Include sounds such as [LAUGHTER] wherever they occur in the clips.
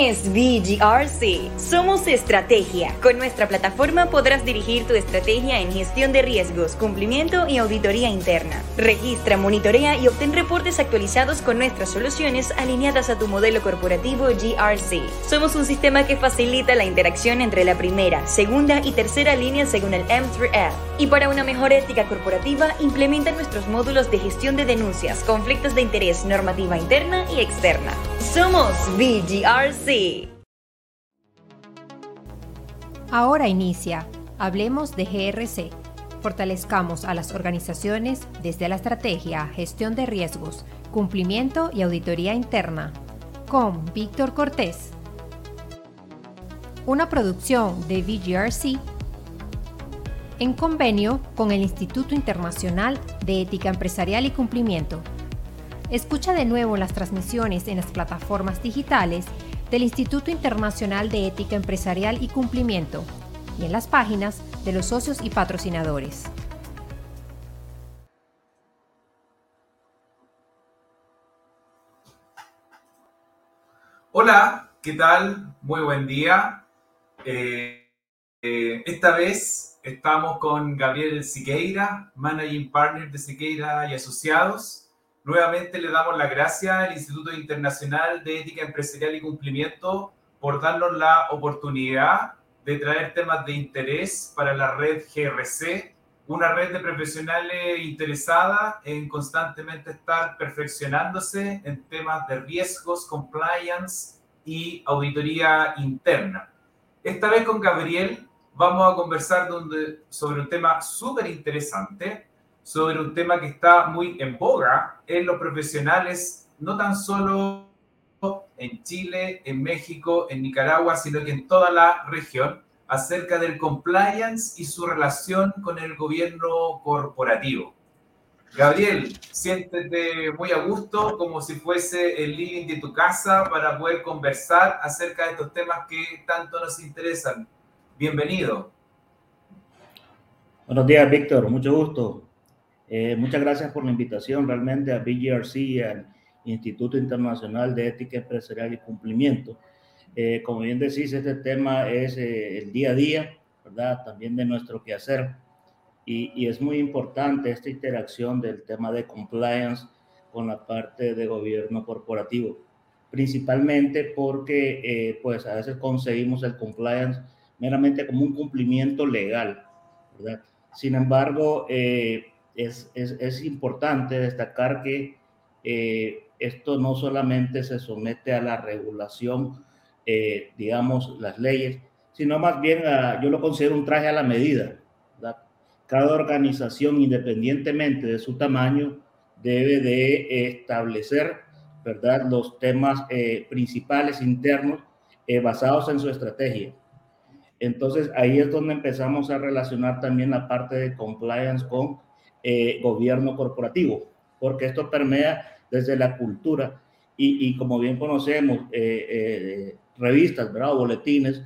¿Qué es VGRC? Somos estrategia. Con nuestra plataforma podrás dirigir tu estrategia en gestión de riesgos, cumplimiento y auditoría interna. Registra, monitorea y obtén reportes actualizados con nuestras soluciones alineadas a tu modelo corporativo GRC. Somos un sistema que facilita la interacción entre la primera, segunda y tercera línea según el M3F. Y para una mejor ética corporativa, implementa nuestros módulos de gestión de denuncias, conflictos de interés, normativa interna y externa. Somos VGRC. Ahora inicia. Hablemos de GRC. Fortalezcamos a las organizaciones desde la estrategia, gestión de riesgos, cumplimiento y auditoría interna. Con Víctor Cortés. Una producción de VGRC en convenio con el Instituto Internacional de Ética Empresarial y Cumplimiento Escucha de nuevo las transmisiones en las plataformas digitales del Instituto Internacional de Ética Empresarial y Cumplimiento y en las páginas de los socios y patrocinadores. Hola, ¿qué tal? Muy buen día. Eh, eh, esta vez estamos con Gabriel Siqueira, Managing Partner de Siqueira y Asociados. Nuevamente le damos la gracias al Instituto Internacional de Ética Empresarial y Cumplimiento por darnos la oportunidad de traer temas de interés para la red GRC, una red de profesionales interesada en constantemente estar perfeccionándose en temas de riesgos, compliance y auditoría interna. Esta vez con Gabriel vamos a conversar sobre un tema súper interesante sobre un tema que está muy en boga en los profesionales, no tan solo en Chile, en México, en Nicaragua, sino que en toda la región, acerca del compliance y su relación con el gobierno corporativo. Gabriel, siéntete muy a gusto, como si fuese el living de tu casa, para poder conversar acerca de estos temas que tanto nos interesan. Bienvenido. Buenos días, Víctor. Mucho gusto. Eh, muchas gracias por la invitación realmente a BGRC al Instituto Internacional de Ética Empresarial y Cumplimiento. Eh, como bien decís, este tema es eh, el día a día, ¿verdad? También de nuestro quehacer. Y, y, es muy importante esta interacción del tema de compliance con la parte de gobierno corporativo, principalmente porque pues a veces conseguimos el compliance meramente como un cumplimiento legal, ¿verdad? Sin embargo, eh, es, es, es importante destacar que eh, esto no solamente se somete a la regulación, eh, digamos, las leyes, sino más bien a, yo lo considero un traje a la medida. Cada organización, independientemente de su tamaño, debe de establecer, ¿verdad?, los temas eh, principales internos basados en su estrategia. Entonces, ahí es donde empezamos a relacionar también la parte de compliance con eh, gobierno corporativo, porque esto permea desde la cultura y, y como bien conocemos, eh, eh, revistas, ¿verdad? boletines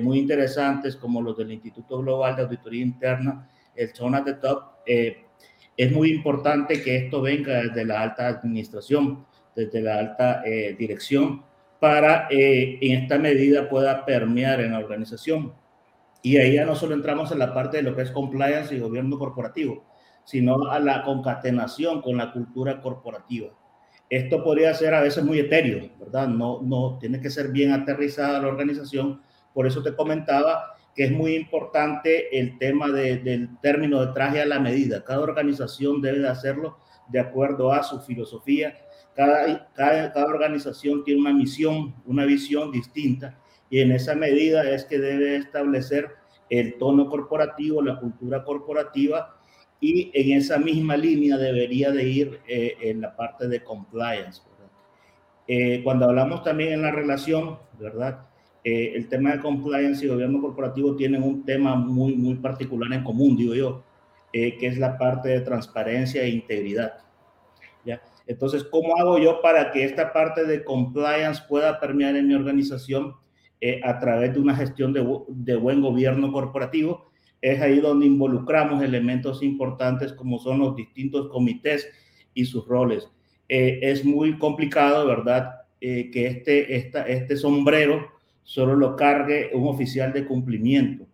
muy interesantes como los del Instituto Global de Auditoría Interna, el Zone at the Top. es muy importante que esto venga desde la alta administración, desde la alta dirección, para en esta medida pueda permear en la organización. Y ahí ya no solo entramos en la parte de lo que es compliance y gobierno corporativo, sino a la concatenación con la cultura corporativa. Esto podría ser a veces muy etéreo, ¿verdad? No, no tiene que ser bien aterrizada la organización. Por eso te comentaba que es muy importante el tema del término de traje a la medida. Cada organización debe de hacerlo de acuerdo a su filosofía. Cada, cada, cada organización tiene una misión, una visión distinta y en esa medida es que debe establecer el tono corporativo, la cultura corporativa y en esa misma línea debería de ir eh, en la parte de compliance. Eh, cuando hablamos también en la relación, ¿verdad? Eh, el tema de compliance y gobierno corporativo tienen un tema muy, muy particular en común, digo yo, que es la parte de transparencia e integridad. ¿ya? Entonces, ¿cómo hago yo para que esta parte de compliance pueda permear en mi organización a través de una gestión de, de buen gobierno corporativo? Es ahí donde involucramos elementos importantes como son los distintos comités y sus roles. Eh, es muy complicado, ¿verdad? que este, esta, este sombrero solo lo cargue un oficial de cumplimiento.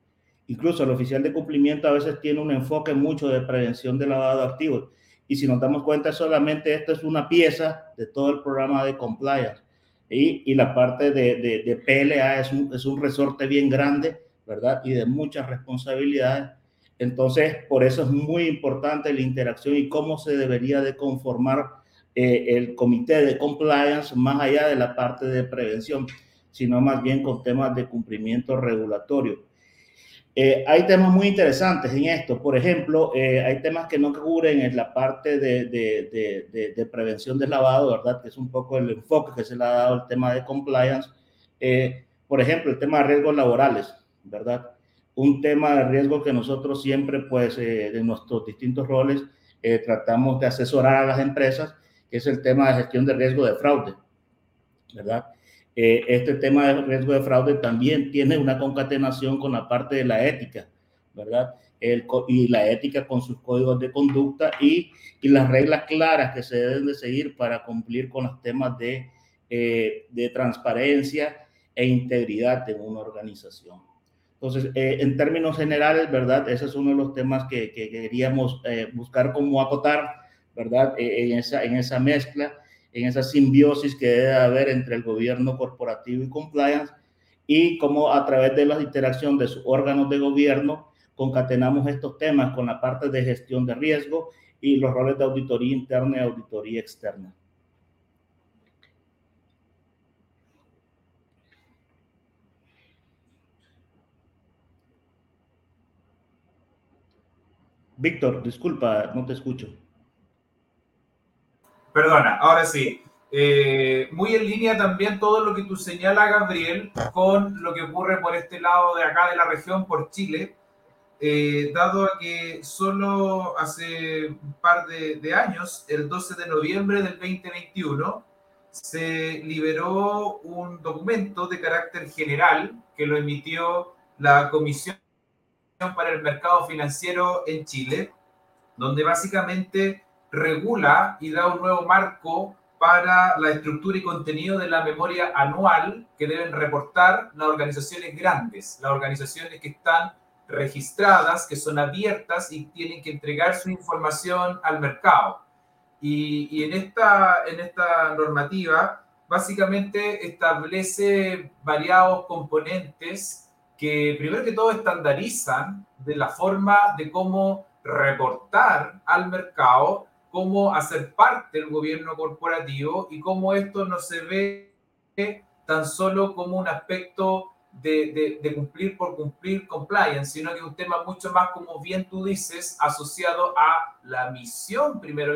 Incluso el oficial de cumplimiento a veces tiene un enfoque mucho de prevención de lavado de activos. Y si nos damos cuenta, solamente esta es una pieza de todo el programa de compliance. Y, y la parte de, de, de PLA es un, es un resorte bien grande, ¿verdad? Y de muchas responsabilidades. Entonces, por eso es muy importante la interacción y cómo se debería de conformar eh, el comité de compliance más allá de la parte de prevención sino más bien con temas de cumplimiento regulatorio. Eh, hay temas muy interesantes en esto. Por ejemplo, eh, hay temas que no cubren en la parte de, de, de, prevención del lavado, ¿verdad? Que es un poco el enfoque que se le ha dado al tema de compliance. Eh, por ejemplo, el tema de riesgos laborales, ¿verdad? Un tema de riesgo que nosotros siempre, pues, en nuestros distintos roles, tratamos de asesorar a las empresas, que es el tema de gestión de riesgo de fraude, ¿verdad? Eh, este tema de riesgo de fraude también tiene una concatenación con la parte de la ética, ¿verdad? El, y la ética con sus códigos de conducta y, las reglas claras que se deben de seguir para cumplir con los temas de, eh, de transparencia e integridad en una organización. Entonces, eh, en términos generales, ¿verdad? Ese es uno de los temas que, que queríamos buscar cómo acotar, ¿verdad? en, esa, en esa mezcla en esa simbiosis que debe haber entre el gobierno corporativo y compliance y cómo a través de la interacción de sus órganos de gobierno concatenamos estos temas con la parte de gestión de riesgo y los roles de auditoría interna y auditoría externa. Víctor, disculpa, no te escucho. Perdona, ahora sí. Eh, muy en línea también todo lo que tú señalas, Gabriel, con lo que ocurre por este lado de acá de la región, por Chile, eh, dado a que solo hace un par de, de, años, el 12 de noviembre del 2021, se liberó un documento de carácter general que lo emitió la Comisión para el Mercado Financiero en Chile, donde básicamente regula y da un nuevo marco para la estructura y contenido de la memoria anual que deben reportar las organizaciones grandes, las organizaciones que están registradas, que son abiertas y tienen que entregar su información al mercado. Y, y en, esta, en esta normativa básicamente establece variados componentes que primero que todo estandarizan de la forma de cómo reportar al mercado cómo hacer parte del gobierno corporativo y cómo esto no se ve tan solo como un aspecto de, cumplir por cumplir compliance, sino que es un tema mucho más, como bien tú dices, asociado a la misión primero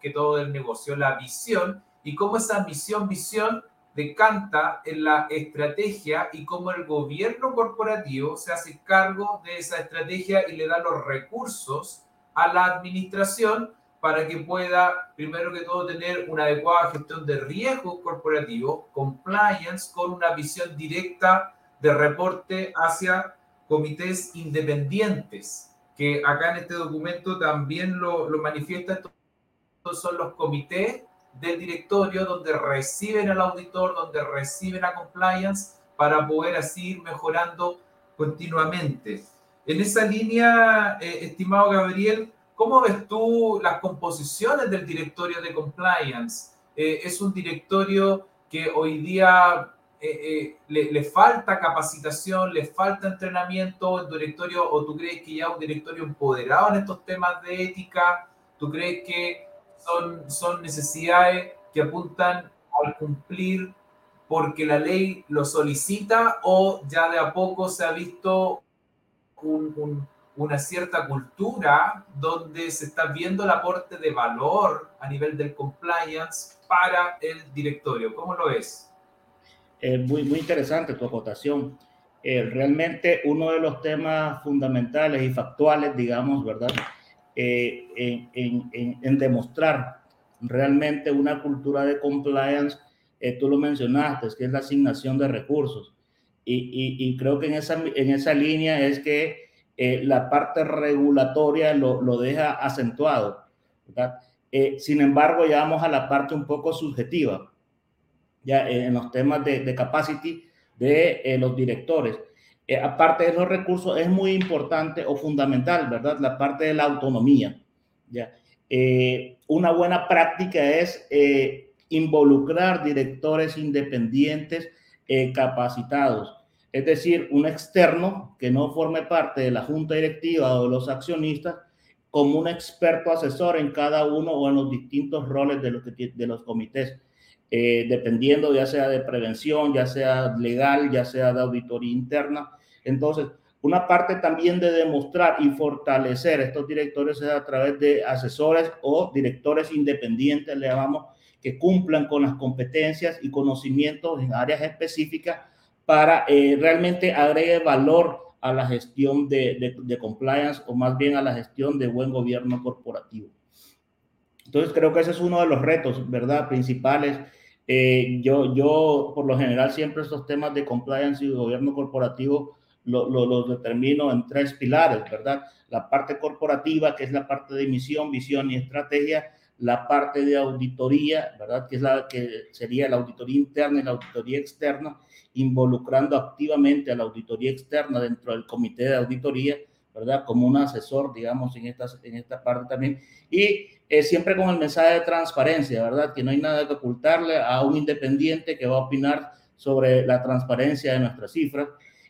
que todo del negocio, la visión, y cómo esa misión, visión decanta en la estrategia y cómo el gobierno corporativo se hace cargo de esa estrategia y le da los recursos a la administración para que pueda, primero que todo, tener una adecuada gestión de riesgo corporativo, compliance, con una visión directa de reporte hacia comités independientes, que acá en este documento también lo, lo manifiesta. Estos son los comités del directorio donde reciben al auditor, donde reciben a compliance, para poder así ir mejorando continuamente. En esa línea, eh, estimado Gabriel, ¿Cómo ves tú las composiciones del directorio de compliance? Eh, ¿Es un directorio que hoy día eh, eh, le, le, falta capacitación, le falta entrenamiento, el directorio, o tú crees que ya un directorio empoderado en estos temas de ética? ¿Tú crees que son, son necesidades que apuntan al cumplir porque la ley lo solicita o ya de a poco se ha visto un, un una cierta cultura donde se está viendo el aporte de valor a nivel del compliance para el directorio. ¿Cómo lo ves? Eh, muy, muy interesante tu acotación. Eh, realmente uno de los temas fundamentales y factuales, digamos, ¿verdad? Eh, en, en, en, demostrar realmente una cultura de compliance, eh, tú lo mencionaste, es que es la asignación de recursos. Y, y, y creo que en esa, en esa línea es que eh, la parte regulatoria lo, lo deja acentuado. Eh, sin embargo, ya vamos a la parte un poco subjetiva. ya en los temas de, de capacity de eh, los directores. Eh, aparte de los recursos, es muy importante o fundamental, ¿verdad? La parte de la autonomía. ¿ya? Eh, una buena práctica es involucrar directores independientes capacitados. Es decir, un externo que no forme parte de la junta directiva o de los accionistas como un experto asesor en cada uno o en los distintos roles de los, de los comités eh, dependiendo ya sea de prevención, ya sea legal, ya sea de auditoría interna. Entonces, una parte también de demostrar y fortalecer estos directores es a través de asesores o directores independientes, le llamamos, que cumplan con las competencias y conocimientos en áreas específicas para eh, realmente agregue valor a la gestión de, compliance o más bien a la gestión de buen gobierno corporativo. Entonces creo que ese es uno de los retos, ¿verdad? Principales eh, yo, yo, por lo general, siempre estos temas de compliance y gobierno corporativo los lo, determino en tres pilares, ¿verdad? La parte corporativa, que es la parte de misión, visión y estrategia, la parte de auditoría, ¿verdad? Que es la que sería la auditoría interna y la auditoría externa, involucrando activamente a la auditoría externa dentro del comité de auditoría, ¿verdad? Como un asesor, digamos, en esta, en esta parte también. Y eh, siempre con el mensaje de transparencia, ¿verdad? Que no hay nada que ocultarle a un independiente que va a opinar sobre la transparencia de nuestras cifras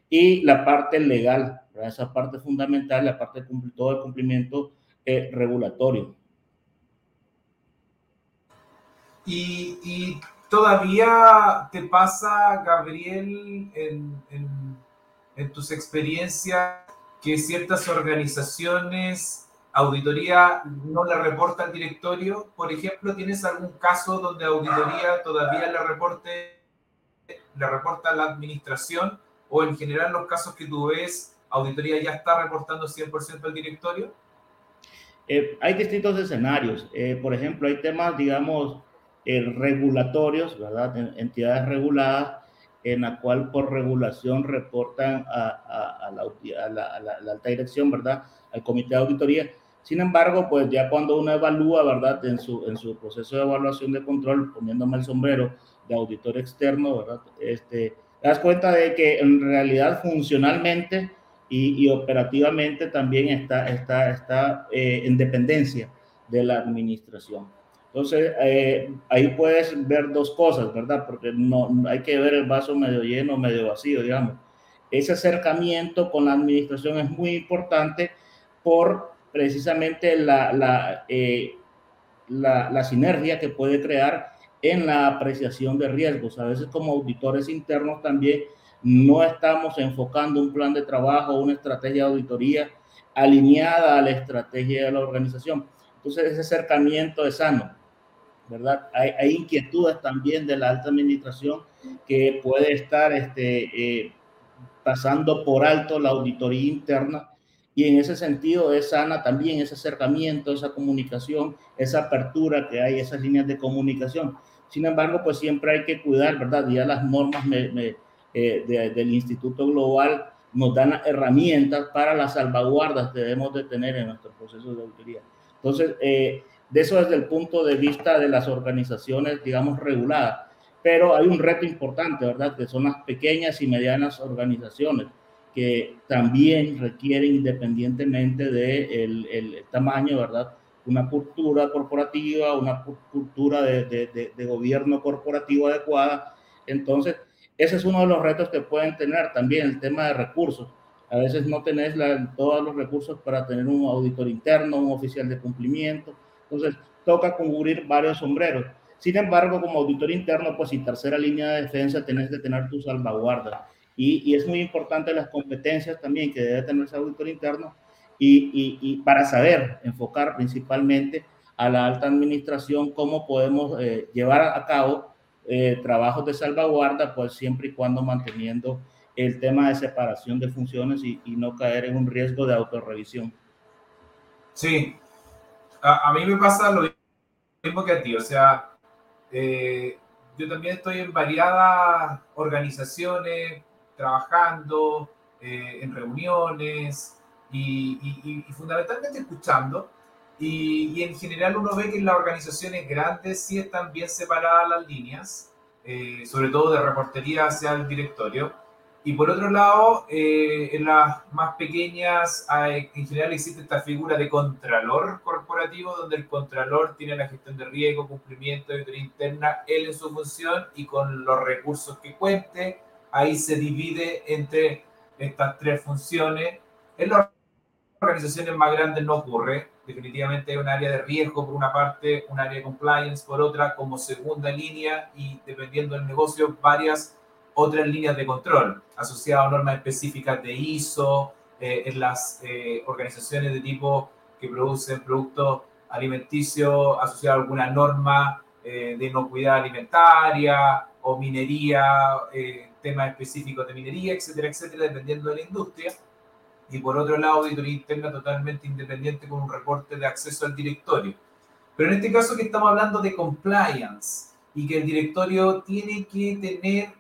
y la parte legal, ¿verdad? esa parte fundamental, la parte de todo el cumplimiento eh, regulatorio. Y, y, todavía te pasa, Gabriel, en, en, en tus experiencias, que ciertas organizaciones, auditoría no le reporta al directorio. Por ejemplo, ¿tienes algún caso donde auditoría todavía le reporte, le reporta la administración? O en general los casos que tú ves, auditoría ya está reportando 100% al directorio? Eh, hay distintos escenarios. Eh, por ejemplo, hay temas, digamos, eh, regulatorios, ¿verdad? entidades reguladas en la cual por regulación reportan a, la, alta dirección, ¿verdad? Al comité de auditoría. Sin embargo, pues ya cuando uno evalúa, ¿verdad? En su, en su proceso de evaluación de control, poniéndome el sombrero de auditor externo, ¿verdad? Este, te das cuenta de que en realidad funcionalmente y, operativamente también está, está, está eh, en dependencia de la administración. Entonces, eh, ahí puedes ver dos cosas, ¿verdad? Porque no, hay que ver el vaso medio lleno, medio vacío, digamos. Ese acercamiento con la administración es muy importante por precisamente la, la, eh, la, la sinergia que puede crear en la apreciación de riesgos. A veces como auditores internos también no estamos enfocando un plan de trabajo, una estrategia de auditoría alineada a la estrategia de la organización. Entonces ese acercamiento es sano. ¿Verdad? Hay, inquietudes también de la alta administración que puede estar este, eh, pasando por alto la auditoría interna y en ese sentido es sana también ese acercamiento, esa comunicación, esa apertura que hay, esas líneas de comunicación. Sin embargo, pues siempre hay que cuidar, ¿verdad? Ya las normas eh, del Instituto Global nos dan herramientas para las salvaguardas que debemos de tener en nuestro proceso de auditoría. Entonces, eh, de eso desde el punto de vista de las organizaciones, digamos, reguladas. Pero hay un reto importante, ¿verdad? Que son las pequeñas y medianas organizaciones que también requieren, independientemente del de el tamaño, ¿verdad? Una cultura corporativa, una cultura de, de, gobierno corporativo adecuada. Entonces, ese es uno de los retos que pueden tener también el tema de recursos. A veces no tenés todos los recursos para tener un auditor interno, un oficial de cumplimiento, entonces, toca cubrir varios sombreros. Sin embargo, como auditor interno, pues y tercera línea de defensa, tienes que tener tu salvaguarda. Y, y, es muy importante las competencias también que debe tener ese auditor interno y, y, y, para saber enfocar principalmente a la alta administración cómo podemos eh, llevar a cabo eh, trabajos de salvaguarda, pues siempre y cuando manteniendo el tema de separación de funciones y, y no caer en un riesgo de autorrevisión. Sí, a, mí me pasa lo mismo que a ti, o sea, eh, yo también estoy en variadas organizaciones, trabajando, eh, en reuniones y, fundamentalmente escuchando. Y, en general uno ve que en las organizaciones grandes sí están bien separadas las líneas eh, sobre todo de reportería hacia el directorio. Y por otro lado, eh, en las más pequeñas, en general existe esta figura de contralor corporativo, donde el contralor tiene la gestión de riesgo, cumplimiento de auditoría interna, él en su función y con los recursos que cuente, ahí se divide entre estas tres funciones. En las organizaciones más grandes no ocurre, definitivamente hay un área de riesgo por una parte, un área de compliance por otra, como segunda línea y dependiendo del negocio, varias otras líneas de control asociadas a normas específicas de ISO, eh, en las eh, organizaciones de tipo que producen productos alimenticios asociados a alguna norma eh, de inocuidad alimentaria o minería, temas específicos de minería, etcétera, etcétera, dependiendo de la industria. Y por otro lado, auditoría interna totalmente independiente con un reporte de acceso al directorio. Pero en este caso que estamos hablando de compliance y que el directorio tiene que tener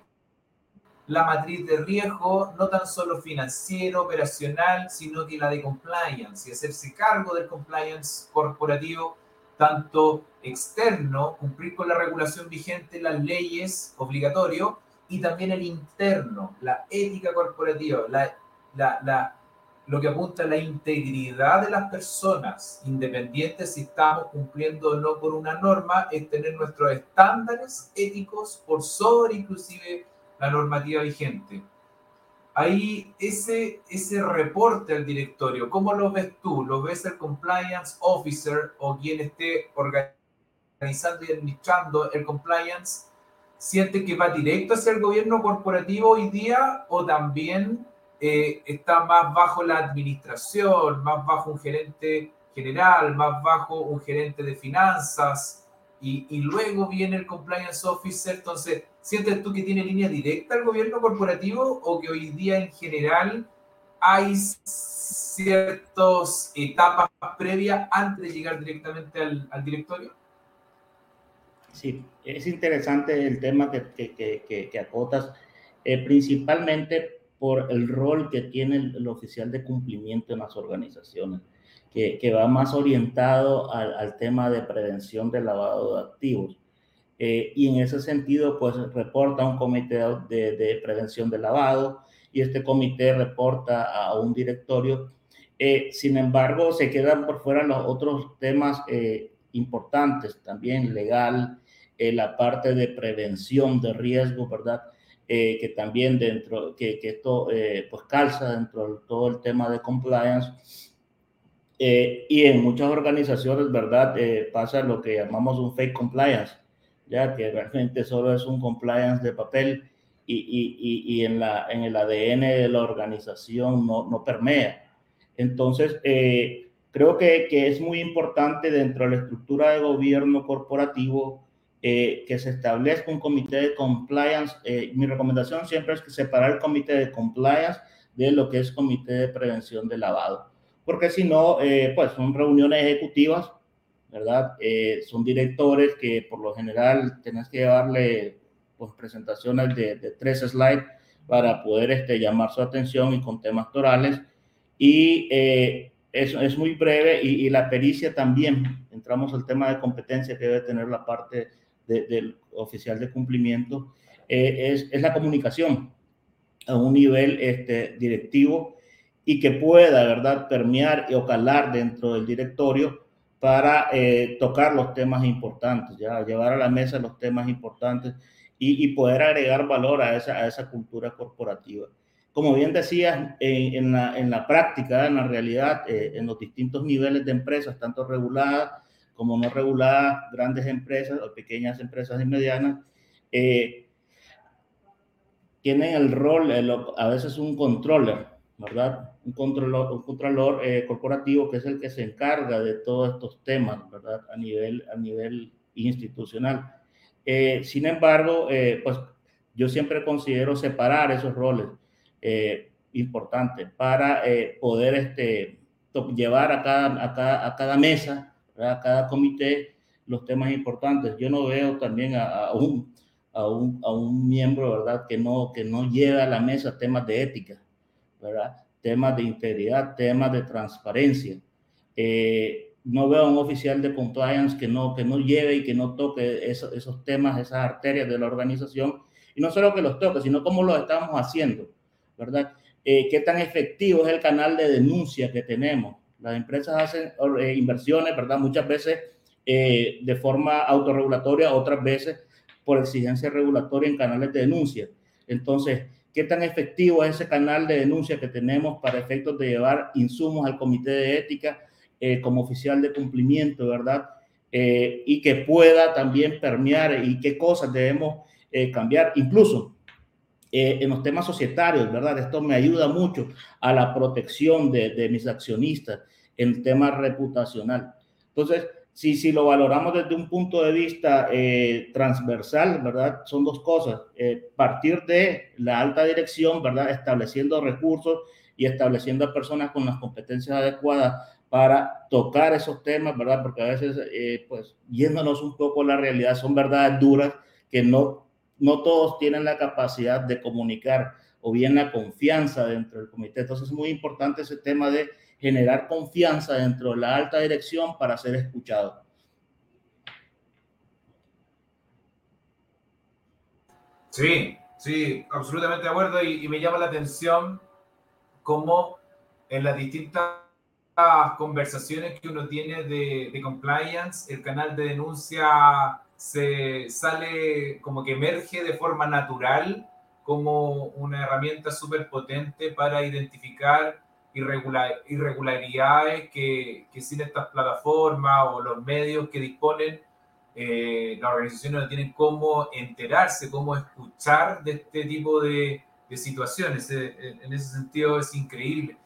la matriz de riesgo, no tan solo financiero, operacional, sino que la de compliance y hacerse cargo del compliance corporativo, tanto externo, cumplir con la regulación vigente, las leyes obligatorio, y también el interno, la ética corporativa, la, la, la, lo que apunta a la integridad de las personas, independientes si estamos cumpliendo o no con una norma, es tener nuestros estándares éticos por sobre inclusive la normativa vigente. Ahí ese, ese reporte al directorio, ¿cómo lo ves tú? ¿Lo ves el compliance officer o quien esté organizando y administrando el compliance? ¿Siente que va directo hacia el gobierno corporativo hoy día o también eh, está más bajo la administración, más bajo un gerente general, más bajo un gerente de finanzas? y, luego viene el compliance officer. Entonces, ¿sientes tú que tiene línea directa al gobierno corporativo o que hoy día en general hay ciertas etapas previas antes de llegar directamente al, directorio? Sí, es interesante el tema que, acotas, eh, principalmente por el rol que tiene el, oficial de cumplimiento en las organizaciones que, va más orientado al, tema de prevención del lavado de activos. Eh, y en ese sentido, pues reporta a un comité de, prevención del lavado y este comité reporta a un directorio. Eh, sin embargo, se quedan por fuera los otros temas eh, importantes, también legal, la parte de prevención de riesgo, ¿verdad? que también dentro, que, que esto pues calza dentro de todo el tema de compliance eh, y en muchas organizaciones, ¿verdad? Eh, pasa lo que llamamos un fake compliance, ya que realmente solo es un compliance de papel y, y, y en, la, en el ADN de la organización no, no permea. Entonces, eh, creo que, que, es muy importante dentro de la estructura de gobierno corporativo que se establezca un comité de compliance. mi recomendación siempre es que separar el comité de compliance de lo que es comité de prevención de lavado porque si no, eh, pues son reuniones ejecutivas, ¿verdad? Eh, son directores que por lo general tenés que llevarle pues, presentaciones de, tres slides para poder este, llamar su atención y con temas torales. Y eh, es, muy breve y, la pericia también. Entramos al tema de competencia que debe tener la parte del oficial de cumplimiento. es, es, la comunicación a un nivel este, directivo y que pueda, ¿verdad?, permear o calar dentro del directorio para eh, tocar los temas importantes, ya llevar a la mesa los temas importantes y, poder agregar valor a esa, a esa cultura corporativa. Como bien decías, en, la, en la, práctica, en la realidad, eh, en los distintos niveles de empresas, tanto reguladas como no reguladas, grandes empresas o pequeñas empresas y medianas, eh, tienen el rol, a veces un controller, ¿verdad? Un controlador, un controlador eh, corporativo que es el que se encarga de todos estos temas, ¿verdad? A nivel, a nivel institucional. Eh, sin embargo, eh, pues yo siempre considero separar esos roles importantes para poder este, llevar a cada, a cada, a cada mesa, a cada comité, los temas importantes. Yo no veo también a, a un, a un, a un miembro, ¿verdad? Que no, que no lleve a la mesa temas de ética ¿verdad? Temas de integridad, temas de transparencia. Eh, no veo a un oficial de compliance que no, que no lleve y que no toque esos temas, esas arterias de la organización. Y no solo que los toque, sino cómo lo estamos haciendo, ¿verdad? Eh, qué tan efectivo es el canal de denuncia que tenemos. Las empresas hacen eh, inversiones, ¿verdad? Muchas veces eh, de forma autorregulatoria, otras veces por exigencia regulatoria en canales de denuncia. Entonces, ¿qué tan efectivo es ese canal de denuncia que tenemos para efectos de llevar insumos al comité de ética como oficial de cumplimiento, ¿verdad? y que pueda también permear y qué cosas debemos cambiar. Incluso eh, en los temas societarios, ¿verdad? Esto me ayuda mucho a la protección de, mis accionistas en tema reputacional. Entonces, si, si lo valoramos desde un punto de vista eh, transversal, ¿verdad? Son dos cosas. Eh, partir de la alta dirección, ¿verdad? Estableciendo recursos y estableciendo a personas con las competencias adecuadas para tocar esos temas, ¿verdad? Porque a veces, pues, yéndonos un poco a la realidad, son verdades duras que no no todos tienen la capacidad de comunicar o bien la confianza dentro del comité. Entonces es muy importante ese tema de generar confianza dentro de la alta dirección para ser escuchado. Sí, sí, absolutamente de acuerdo y, me llama la atención cómo en las distintas conversaciones que uno tiene de, de compliance, el canal de denuncia se sale como que emerge de forma natural como una herramienta súper potente para identificar irregularidades que, que, sin estas plataformas o los medios que disponen, eh, las organizaciones no tienen cómo enterarse, cómo escuchar de este tipo de, situaciones. Eh, en ese sentido es increíble.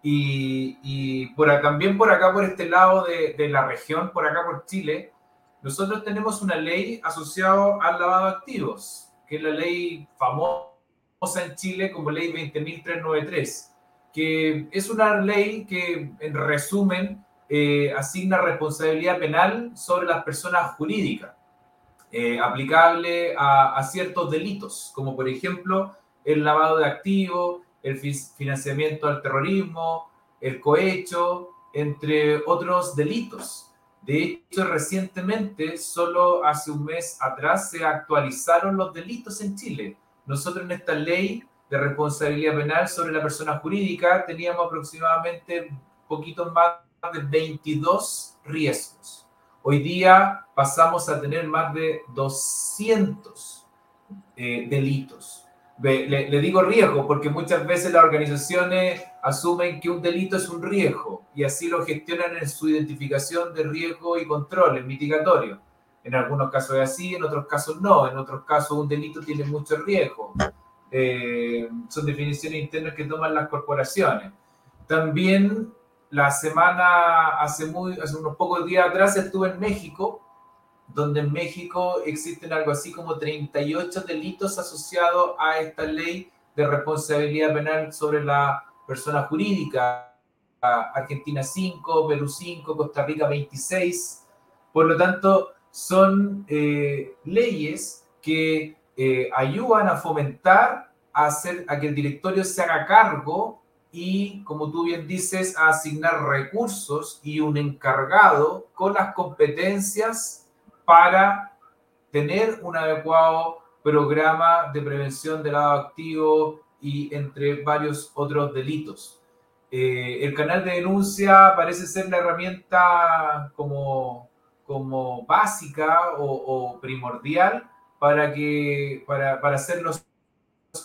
Y, y también por acá, por este lado de, de la región, por acá por Chile, nosotros tenemos una ley asociada al lavado de activos, que es la ley famosa en Chile como ley 20.393, que es una ley que, en resumen, eh, asigna responsabilidad penal sobre las personas jurídicas, eh, aplicable a, a, ciertos delitos, como por ejemplo el lavado de activos, el financiamiento al terrorismo, el cohecho, entre otros delitos. De hecho, recientemente, solo hace un mes atrás, se actualizaron los delitos en Chile. Nosotros en esta ley de responsabilidad penal sobre la persona jurídica teníamos aproximadamente poquito más de 22 riesgos. Hoy día pasamos a tener más de 200 eh, delitos le, digo riesgo porque muchas veces las organizaciones asumen que un delito es un riesgo y así lo gestionan en su identificación de riesgo y controles mitigatorios. En algunos casos es así, en otros casos no. En otros casos un delito tiene mucho riesgo. Eh, son definiciones internas que toman las corporaciones. También la semana, hace, muy, hace unos pocos días atrás, estuve en México donde en México existen algo así como 38 delitos asociados a esta ley de responsabilidad penal sobre la persona jurídica. Argentina 5, Perú 5, Costa Rica 26. Por lo tanto, son eh, leyes que eh, ayudan a fomentar a, hacer, a que el directorio se haga cargo y, como tú bien dices, a asignar recursos y un encargado con las competencias para tener un adecuado programa de prevención del lado activo y entre varios otros delitos. Eh, el canal de denuncia parece ser la herramienta como, como básica o, primordial para, que, para, para, hacer los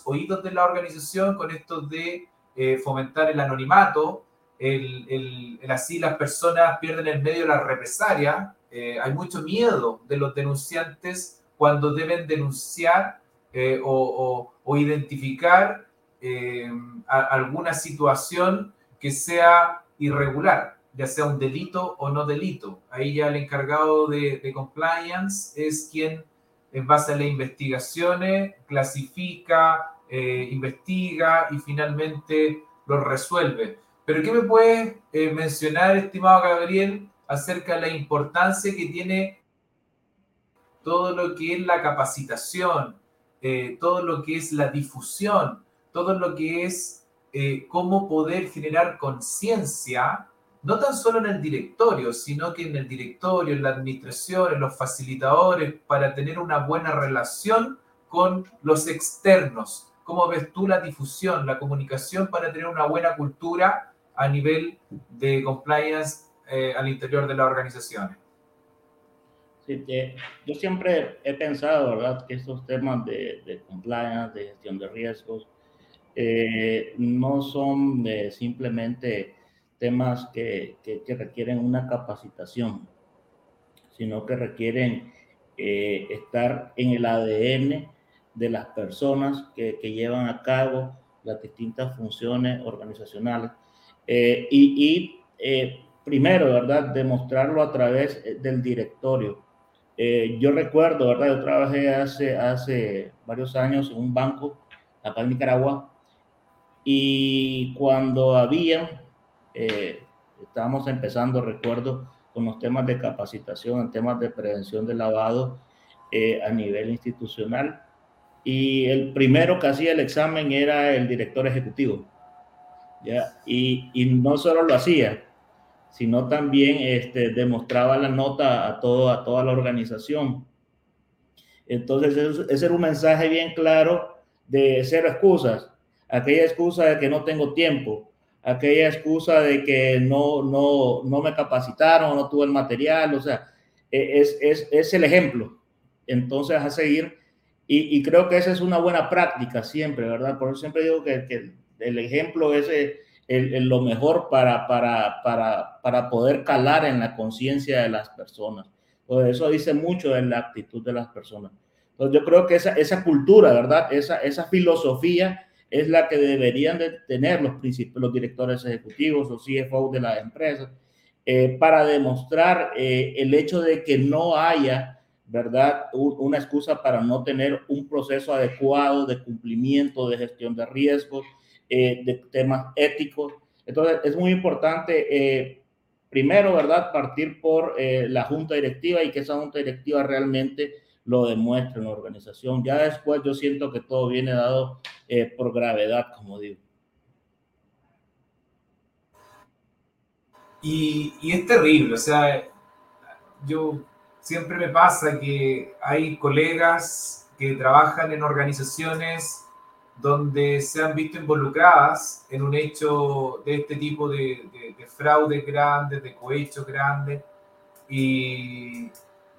oídos de la organización con esto de eh, fomentar el anonimato, el, el, así las personas pierden el medio de la represalia eh, hay mucho miedo de los denunciantes cuando deben denunciar eh, o, identificar eh, alguna situación que sea irregular, ya sea un delito o no delito. Ahí ya el encargado de, de compliance es quien, en base a las investigaciones, clasifica, investiga y finalmente lo resuelve. Pero ¿qué me puede mencionar, estimado Gabriel, acerca de la importancia que tiene todo lo que es la capacitación, eh, todo lo que es la difusión, todo lo que es eh, cómo poder generar conciencia no tan solo en el directorio, sino que en el directorio, en la administración, en los facilitadores, para tener una buena relación con los externos. ¿Cómo ves tú la difusión, la comunicación para tener una buena cultura a nivel de compliance eh, al interior de las organizaciones? Sí, yo siempre he pensado, ¿verdad?, que estos temas de, compliance, de gestión de riesgos, eh, no son simplemente temas que, que, requieren una capacitación, sino que requieren eh, estar en el ADN de las personas que, que, llevan a cabo las distintas funciones organizacionales. Eh, y, y primero, ¿verdad?, demostrarlo a través del directorio. yo recuerdo, ¿verdad? Yo trabajé hace, hace varios años en un banco acá en Nicaragua y cuando había, eh, estábamos empezando, recuerdo, con los temas de capacitación, temas de prevención de lavado eh, a nivel institucional. Y el primero que hacía el examen era el director ejecutivo. Y, y no solo lo hacía, sino también este, demostraba la nota a, todo, a toda la organización. Entonces, ese era un mensaje bien claro de cero excusas aquella excusa de que no tengo tiempo, aquella excusa de que no, no, no me capacitaron, no tuve el material, o sea, e, es, es, es el ejemplo. Entonces, a seguir, y, y, creo que esa es una buena práctica siempre, ¿verdad? Por eso siempre digo que, que el ejemplo es eh, el, lo mejor para, para, para, para poder calar en la conciencia de las personas. Pues eso dice mucho de la actitud de las personas. Entonces, yo creo que esa, esa cultura, ¿verdad? Esa, esa filosofía es la que deberían de tener los, los directores ejecutivos o CFO de las empresas eh, para demostrar eh, el hecho de que no haya, ¿verdad?, una excusa para no tener un proceso adecuado de cumplimiento, de gestión de riesgos, eh, de temas éticos. Entonces, es muy importante, primero, ¿verdad?, partir por la junta directiva y que esa junta directiva realmente lo demuestre en la organización. Ya después yo siento que todo viene dado eh, por gravedad, como digo. Y, y, es terrible, o sea, yo siempre me pasa que hay colegas que trabajan en organizaciones donde se han visto involucradas en un hecho de este tipo de, de, de fraudes grandes, de cohechos grandes, y,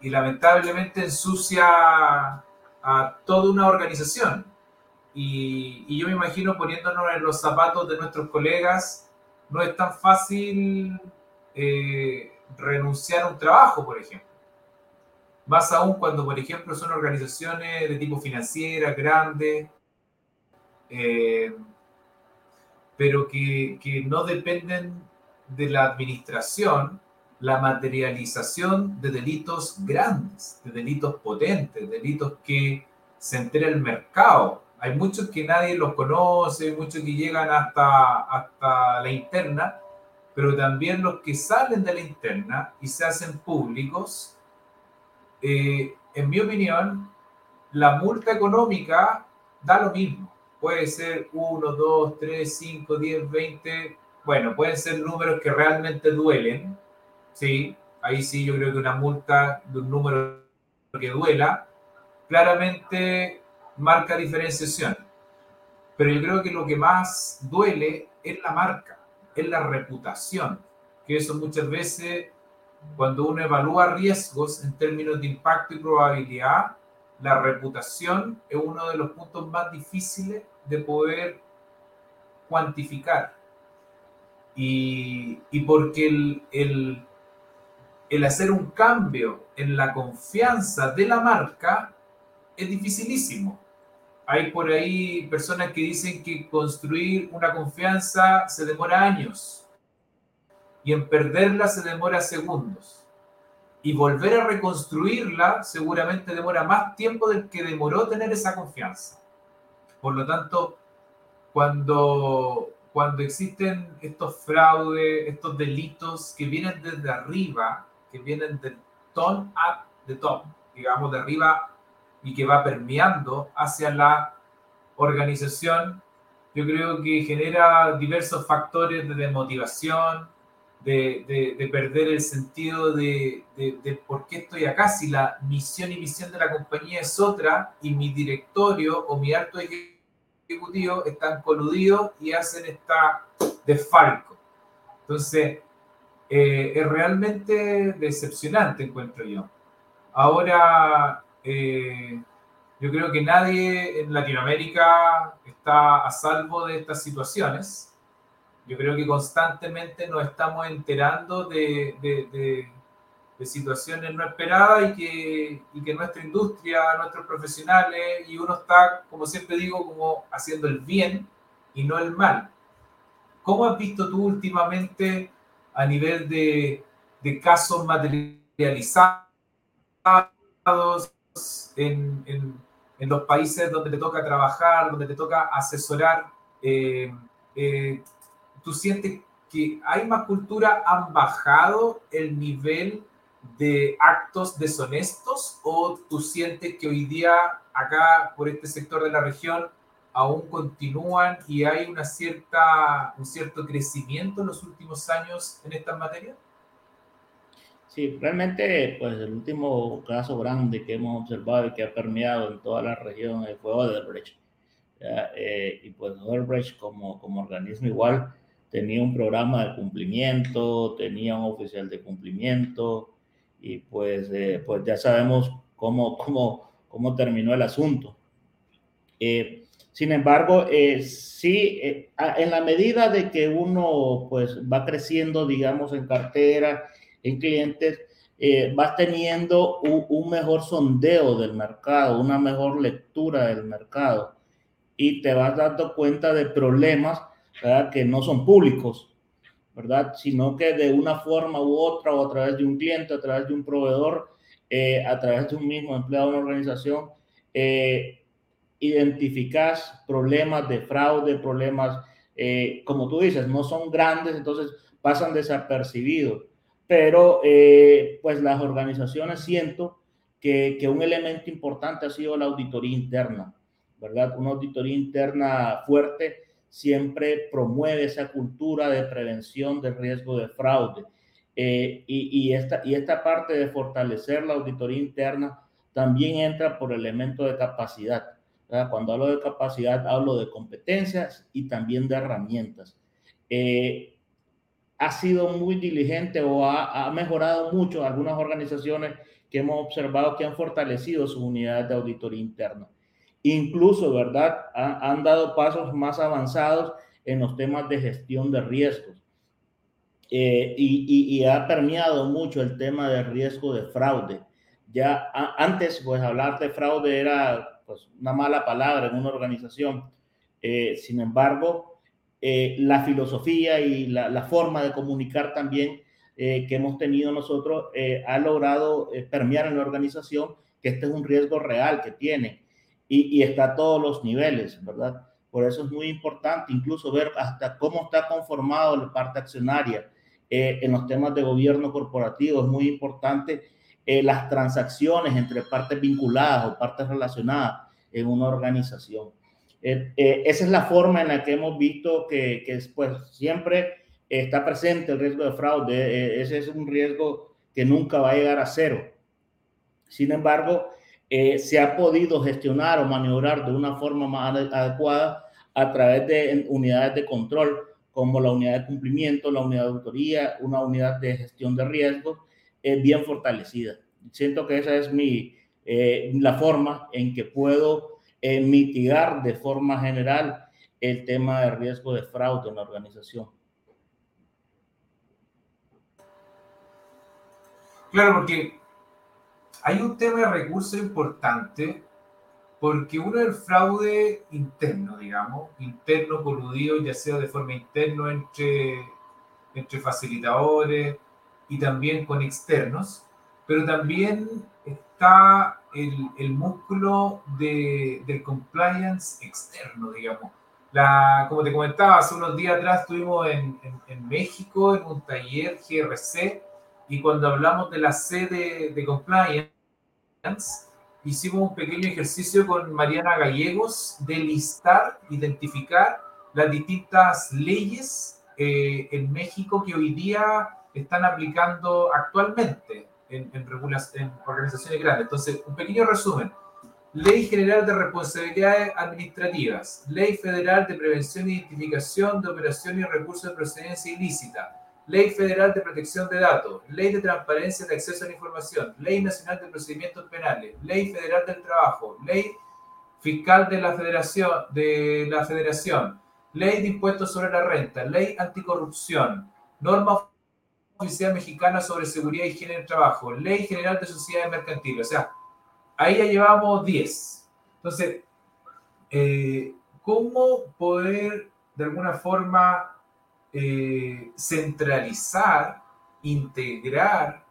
y lamentablemente ensucia a toda una organización. Y, y, yo me imagino poniéndonos en los zapatos de nuestros colegas, no es tan fácil eh, renunciar a un trabajo, por ejemplo. Más aún cuando, por ejemplo, son organizaciones de tipo financiera, grandes, eh, pero que, que no dependen de la administración la materialización de delitos grandes, de delitos potentes, delitos que se entera el mercado. Hay muchos que nadie los conoce, muchos que llegan hasta, hasta la interna, pero también los que salen de la interna y se hacen públicos, eh, en mi opinión, la multa económica da lo mismo. Puede ser 1, 2, 3, 5, 10, 20. Bueno, pueden ser números que realmente duelen, sí, ahí sí yo creo que una multa de un número que duela, claramente marca diferenciación. Pero yo creo que lo que más duele es la marca, es la reputación, que eso muchas veces, cuando uno evalúa riesgos en términos de impacto y probabilidad, la reputación es uno de los puntos más difíciles de poder cuantificar. Y, y porque el, el, el hacer un cambio en la confianza de la marca es dificilísimo. Hay por ahí personas que dicen que construir una confianza se demora años y en perderla se demora segundos. Y volver a reconstruirla seguramente demora más tiempo del que demoró tener esa confianza. Por lo tanto, cuando, cuando existen estos fraudes, estos delitos que vienen desde arriba, que vienen del top up, de top, digamos, de arriba y que va permeando hacia la organización, yo creo que genera diversos factores de desmotivación, de, perder el sentido de, por qué estoy acá, si la misión y misión de la compañía es otra y mi directorio o mi alto ejecutivo están coludidos y hacen esta desfalco. Entonces, eh, es realmente decepcionante, encuentro yo. Ahora, eh, yo creo que nadie en Latinoamérica está a salvo de estas situaciones yo creo que constantemente nos estamos enterando de, de, de, situaciones no esperadas y que, y que nuestra industria, nuestros profesionales, y uno está, como siempre digo, como haciendo el bien y no el mal. ¿Cómo has visto tú últimamente a nivel de, de casos materializados en, los países donde te toca trabajar, donde te toca asesorar? Eh, eh, ¿tú sientes que hay más cultura? ¿Han bajado el nivel de actos deshonestos o tú sientes que hoy día acá por este sector de la región aún continúan y hay una cierta, un cierto crecimiento en los últimos años en estas materias? Sí, realmente, pues el último caso grande que hemos observado y que ha permeado en toda la región fue Odebrecht. Eh, y pues Odebrecht como, como organismo igual tenía un programa de cumplimiento, tenía un oficial de cumplimiento y pues, eh, pues ya sabemos cómo, cómo, cómo terminó el asunto. Eh, sin embargo, eh, sí, en la medida de que uno pues va creciendo, digamos, en cartera, en clientes, vas teniendo un, un, mejor sondeo del mercado, una mejor lectura del mercado y te vas dando cuenta de problemas que no son públicos, ¿verdad? Sino que de una forma u otra, o a través de un cliente, a través de un proveedor, eh, a través de un mismo empleado de una organización, eh, identificas problemas de fraude, problemas, eh, como tú dices, no son grandes, entonces pasan desapercibidos. Pero pues las organizaciones siento que, que un elemento importante ha sido la auditoría interna, ¿verdad? Una auditoría interna fuerte siempre promueve esa cultura de prevención del riesgo de fraude. Eh, y, esta, y esta parte de fortalecer la auditoría interna también entra por elemento de capacidad. Cuando hablo de capacidad, hablo de competencias y también de herramientas. Eh, ha sido muy diligente o ha, ha, mejorado mucho algunas organizaciones que hemos observado que han fortalecido su unidad de auditoría interna. Incluso, ¿verdad? han dado pasos más avanzados en los temas de gestión de riesgos. Eh, y, ha permeado mucho el tema de riesgo de fraude. Ya antes, pues hablar de fraude era pues, una mala palabra en una organización. Eh, sin embargo, eh, la filosofía y la, forma de comunicar también que hemos tenido nosotros ha logrado permear en la organización que este es un riesgo real que tiene y, está a todos los niveles, ¿verdad? Por eso es muy importante incluso ver hasta cómo está conformado la parte accionaria eh, en los temas de gobierno corporativo. Es muy importante eh, las transacciones entre partes vinculadas o partes relacionadas en una organización. Eh, esa es la forma en la que hemos visto que, pues, siempre está presente el riesgo de fraude. ese es un riesgo que nunca va a llegar a cero. Sin embargo, eh, se ha podido gestionar o maniobrar de una forma más adecuada a través de unidades de control como la unidad de cumplimiento, la unidad de auditoría, una unidad de gestión de riesgos es bien fortalecida. Siento que esa es mi, eh, la forma en que puedo eh, mitigar de forma general el tema de riesgo de fraude en la organización. Claro, porque hay un tema de recursos importante porque uno es el fraude interno, digamos, interno coludido, ya sea de forma interna entre, entre facilitadores y también con externos, pero también está el, el músculo de, del compliance externo, digamos. La, como te comentaba, hace unos días atrás estuvimos en, en, en México en un taller GRC y cuando hablamos de la sede de compliance, hicimos un pequeño ejercicio con Mariana Gallegos de listar, identificar las distintas leyes eh, en México que hoy día están aplicando actualmente en, en, en organizaciones grandes. Entonces, un pequeño resumen. Ley General de Responsabilidades Administrativas, Ley Federal de Prevención e Identificación de Operaciones y Recursos de Procedencia Ilícita, Ley Federal de Protección de Datos, Ley de Transparencia de Acceso a la Información, Ley Nacional de Procedimientos Penales, Ley Federal del Trabajo, Ley Fiscal de la Federación, de la Federación. Ley de Impuestos sobre la Renta, Ley Anticorrupción, Norma Oficial Mexicana sobre Seguridad y Higiene del Trabajo, Ley General de Sociedades Mercantiles. O sea, ahí ya llevamos 10. Entonces, eh, ¿cómo poder de alguna forma eh, centralizar, integrar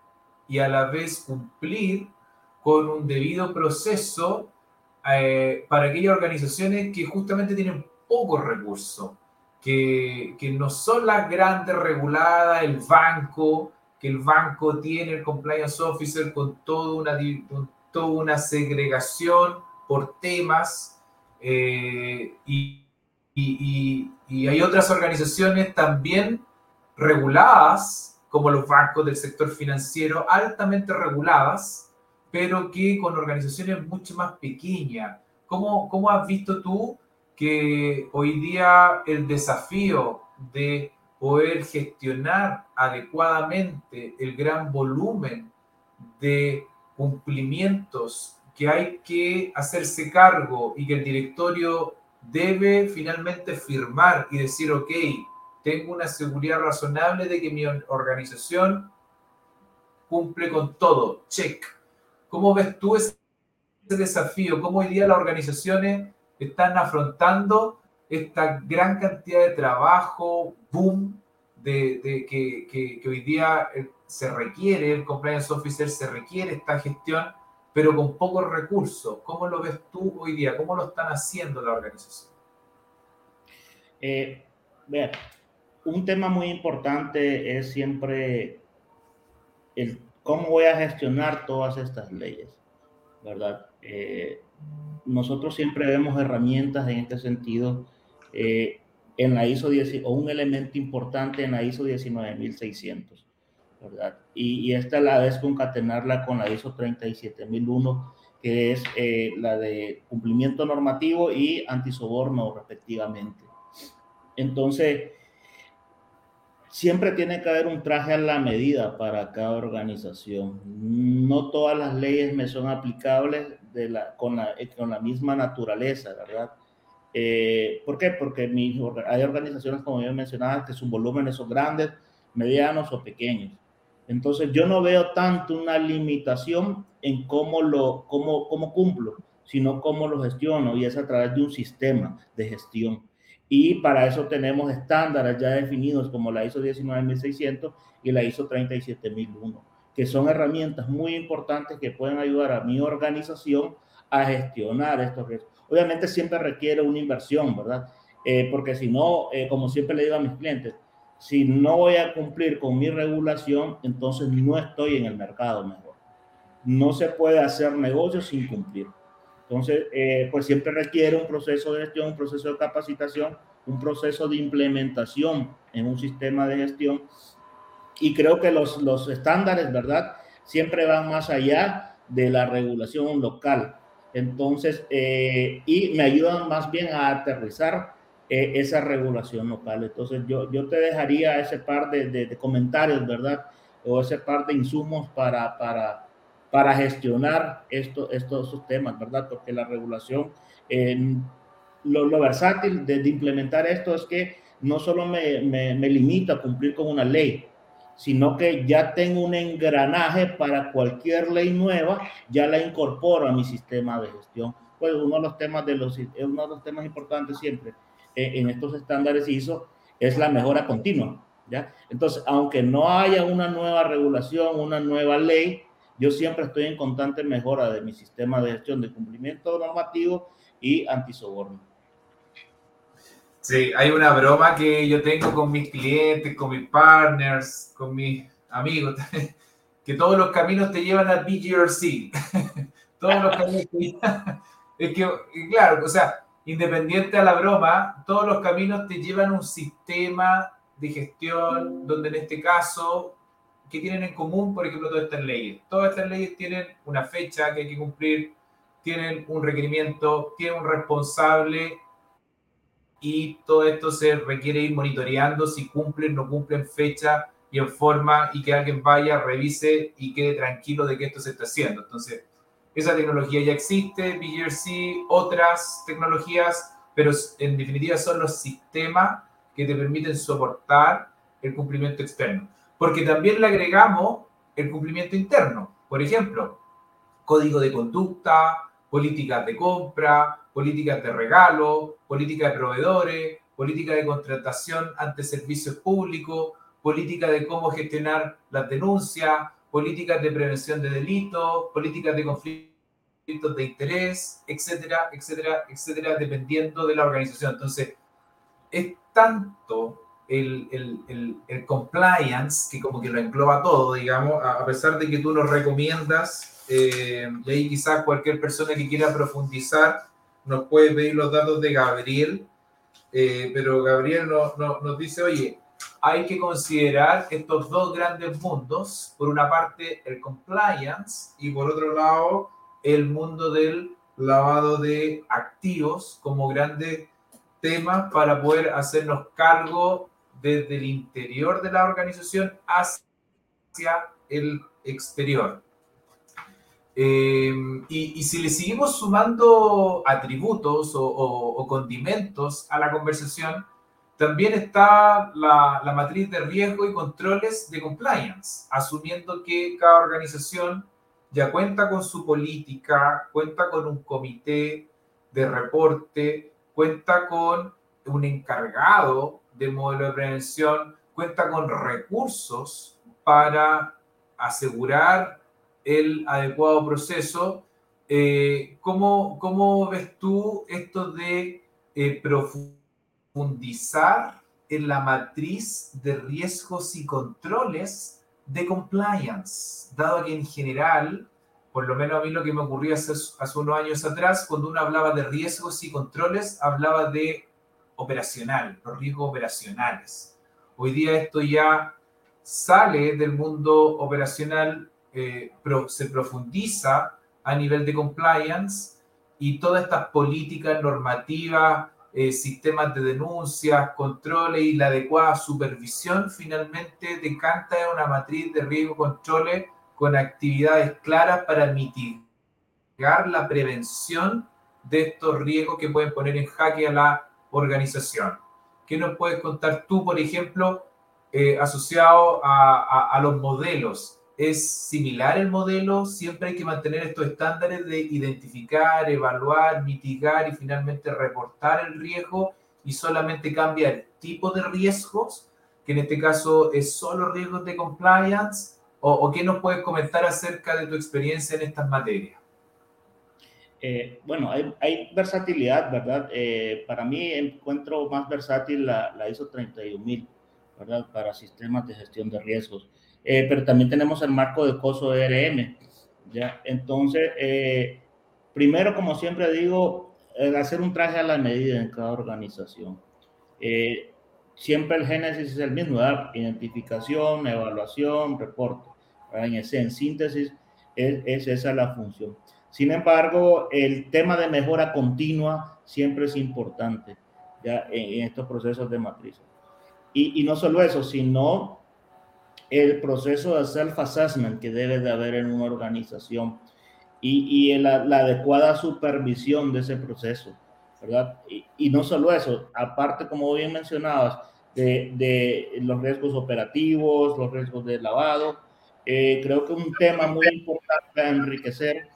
y a la vez cumplir con un debido proceso eh, para aquellas organizaciones que justamente tienen pocos recursos, que, que, no son las grandes reguladas, el banco, que el banco tiene el compliance officer con, todo una, toda una segregación por temas eh, y, y, y, hay otras organizaciones también reguladas, como los bancos del sector financiero, altamente reguladas, pero que con organizaciones mucho más pequeñas. ¿Cómo, cómo has visto tú que hoy día el desafío de poder gestionar adecuadamente el gran volumen de cumplimientos que hay que hacerse cargo y que el directorio debe finalmente firmar y decir, ok, tengo una seguridad razonable de que mi organización cumple con todo, check. ¿Cómo ves tú ese desafío? ¿Cómo hoy día las organizaciones están afrontando esta gran cantidad de trabajo, boom, de, que, hoy día eh, se requiere, el compliance officer se requiere esta gestión, pero con pocos recursos. ¿Cómo lo ves tú hoy día? ¿Cómo lo están haciendo la organización? Eh, un tema muy importante es siempre el cómo voy a gestionar todas estas leyes, ¿verdad? Eh, nosotros siempre vemos herramientas en este sentido eh, en la ISO 10 o un elemento importante en la ISO 19600, ¿verdad? Y, esta a la vez concatenarla con la ISO 37001, que es eh, la de cumplimiento normativo y antisoborno respectivamente. Entonces, siempre tiene que haber un traje a la medida para cada organización. No todas las leyes me son aplicables de la, con, la, con la misma naturaleza, ¿verdad? Eh, ¿Por qué? Porque mi, hay organizaciones, como yo mencionaba, que sus volúmenes son grandes, medianos o pequeños. Entonces, yo no veo tanto una limitación en cómo lo cómo, cómo cumplo, sino cómo lo gestiono, y es a través de un sistema de gestión. Y para eso tenemos estándares ya definidos como la ISO 19600 y la ISO 37001 que son herramientas muy importantes que pueden ayudar a mi organización a gestionar estos riesgos. Obviamente siempre requiere una inversión, ¿verdad? Eh, porque si no, eh, como siempre le digo a mis clientes, si no voy a cumplir con mi regulación, entonces no estoy en el mercado mejor. No se puede hacer negocio sin cumplir. Entonces, eh, pues siempre requiere un proceso de gestión, un proceso de capacitación, un proceso de implementación en un sistema de gestión y creo que los, los estándares, ¿verdad? Siempre van más allá de la regulación local. Entonces, eh, y me ayudan más bien a aterrizar eh, esa regulación local. Entonces, yo, yo te dejaría ese par de, de, comentarios, ¿verdad? O ese par de insumos para, para, para gestionar esto, estos temas, ¿verdad? Porque la regulación, lo, lo, versátil de, de, implementar esto es que no solo me, me, me limita a cumplir con una ley, sino que ya tengo un engranaje para cualquier ley nueva, ya la incorporo a mi sistema de gestión. Pues uno de los temas, de los, uno de los temas importantes siempre eh, en estos estándares ISO es la mejora continua. ¿ya? Entonces, aunque no haya una nueva regulación, una nueva ley, yo siempre estoy en constante mejora de mi sistema de gestión de cumplimiento normativo y antisoborno. Sí, hay una broma que yo tengo con mis clientes, con mis partners, con mis amigos, [LAUGHS] que todos los caminos te llevan a BGRC. [LAUGHS] todos los caminos te llevan... Es que, claro, o sea, independiente a la broma, todos los caminos te llevan a un sistema de gestión donde en este caso ¿qué tienen en común, por ejemplo, todas estas leyes? Todas estas leyes tienen una fecha que hay que cumplir, tienen un requerimiento, tienen un responsable y todo esto se requiere ir monitoreando si cumplen, no cumplen fecha y en forma y que alguien vaya, revise y quede tranquilo de que esto se está haciendo. Entonces, esa tecnología ya existe, BGRC, otras tecnologías, pero en definitiva son los sistemas que te permiten soportar el cumplimiento externo. Porque también le agregamos el cumplimiento interno. Por ejemplo, código de conducta, políticas de compra, políticas de regalo, política de proveedores, política de contratación ante servicios públicos, política de cómo gestionar las denuncias, políticas de prevención de delitos, políticas de conflictos de interés, etcétera, etcétera, etcétera, dependiendo de la organización. Entonces, es tanto el, el, el, compliance que como que lo engloba todo, digamos, a, pesar de que tú nos recomiendas, eh, y ahí quizás cualquier persona que quiera profundizar nos puede pedir los datos de Gabriel, eh, pero Gabriel nos dice, oye, hay que considerar estos dos grandes mundos, por una parte el compliance y por otro lado el mundo del lavado de activos como grandes temas para poder hacernos cargo desde el interior de la organización hacia el exterior. Eh, y, si le seguimos sumando atributos o condimentos a la conversación, también está la, matriz de riesgo y controles de compliance, asumiendo que cada organización ya cuenta con su política, cuenta con un comité de reporte, cuenta con un encargado de modelo de prevención, cuenta con recursos para asegurar el adecuado proceso. Eh, ¿cómo, ¿cómo, ves tú esto de eh, profundizar en la matriz de riesgos y controles de compliance, dado que en general, por lo menos a mí lo que me ocurrió hace, hace unos años atrás, cuando uno hablaba de riesgos y controles, hablaba de operacional, los riesgos operacionales. Hoy día esto ya sale del mundo operacional, eh, se profundiza a nivel de compliance y todas estas políticas normativas eh, sistemas de denuncias, controles y la adecuada supervisión, finalmente decanta en una matriz de riesgo controles con actividades claras para mitigar la prevención de estos riesgos que pueden poner en jaque a la organización. ¿Qué nos puedes contar tú, por ejemplo, eh, asociado a los modelos? Es similar el modelo, siempre hay que mantener estos estándares de identificar, evaluar, mitigar y finalmente reportar el riesgo y solamente cambia el tipo de riesgos, que en este caso es solo riesgos de compliance, o, qué nos puedes comentar acerca de tu experiencia en estas materias. Eh, bueno, hay, versatilidad, ¿verdad? Eh, para mí encuentro más versátil la, la ISO 31000, ¿verdad? Para sistemas de gestión de riesgos. Eh, pero también tenemos el marco de COSO ERM. ¿ya? Entonces, eh, primero, como siempre digo, hacer un traje a la medida en cada organización. Eh, siempre el génesis es el mismo, ¿verdad? identificación, evaluación, reporte. En, ese, en síntesis, es, es, esa la función. Sin embargo, el tema de mejora continua siempre es importante ya en, estos procesos de matriz. Y, y no solo eso, sino el proceso de self-assessment que debe de haber en una organización y, y la, adecuada supervisión de ese proceso, ¿verdad? Y, no solo eso, aparte, como bien mencionabas, de, los riesgos operativos, los riesgos de lavado, eh, creo que un tema muy importante a enriquecer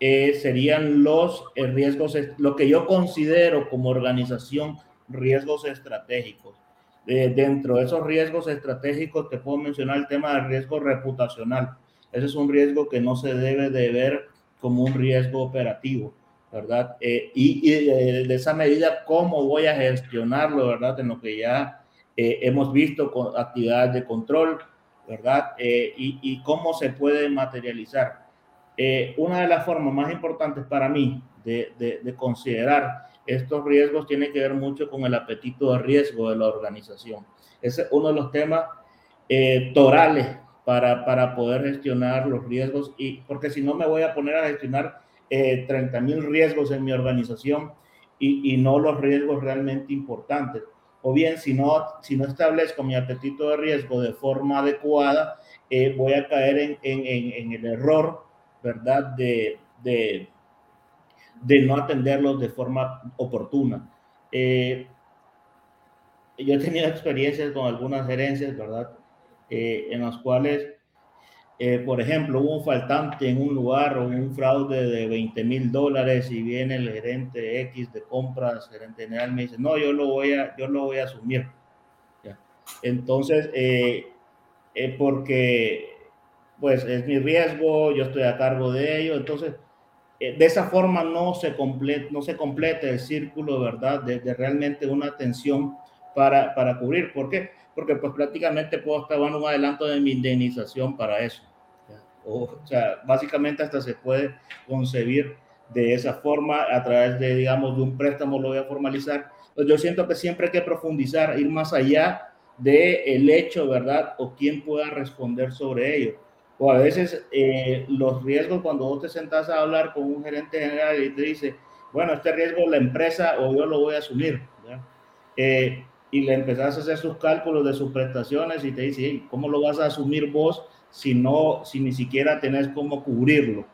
eh, serían los eh, riesgos, lo que yo considero como organización riesgos estratégicos dentro de esos riesgos estratégicos te puedo mencionar el tema del riesgo reputacional. Ese es un riesgo que no se debe de ver como un riesgo operativo, ¿verdad? Eh, y, eh, de esa medida, ¿cómo voy a gestionarlo, ¿verdad? En lo que ya eh, hemos visto con actividades de control, ¿verdad? Y, y, cómo se puede materializar. una de las formas más importantes para mí de, de, de considerar estos riesgos tienen que ver mucho con el apetito de riesgo de la organización. Ese es uno de los temas eh, torales para, para poder gestionar los riesgos, y porque si no me voy a poner a gestionar eh, 30 mil riesgos en mi organización y, y, no los riesgos realmente importantes. O bien, si no, si no establezco mi apetito de riesgo de forma adecuada, eh, voy a caer en, en, en, el error, ¿verdad? De, de, de, no atenderlos de forma oportuna. Eh, yo he tenido experiencias con algunas gerencias, ¿verdad? Eh, en las cuales, eh, por ejemplo, hubo un faltante en un lugar o un fraude de 20 mil dólares y viene el gerente X de compras, gerente general, me dice, no, yo lo voy a, yo lo voy a asumir. ¿Ya? Entonces, porque pues es mi riesgo, yo estoy a cargo de ello, entonces de esa forma no se, complete, no se completa el círculo, ¿verdad? De, de realmente una atención para, para cubrir. ¿Por qué? Porque pues prácticamente puedo estar dando un adelanto de mi indemnización para eso. O, o, sea, básicamente hasta se puede concebir de esa forma a través de, digamos, de un préstamo lo voy a formalizar. Pues yo siento que siempre hay que profundizar, ir más allá del el hecho, ¿verdad? O quién pueda responder sobre ello. O a veces eh, los riesgos, cuando vos te sentás a hablar con un gerente general y te dice, bueno, este riesgo la empresa o yo lo voy a asumir. Eh, y le empezás a hacer sus cálculos de sus prestaciones y te dice, ¿cómo lo vas a asumir vos si no, si ni siquiera tenés cómo cubrirlo?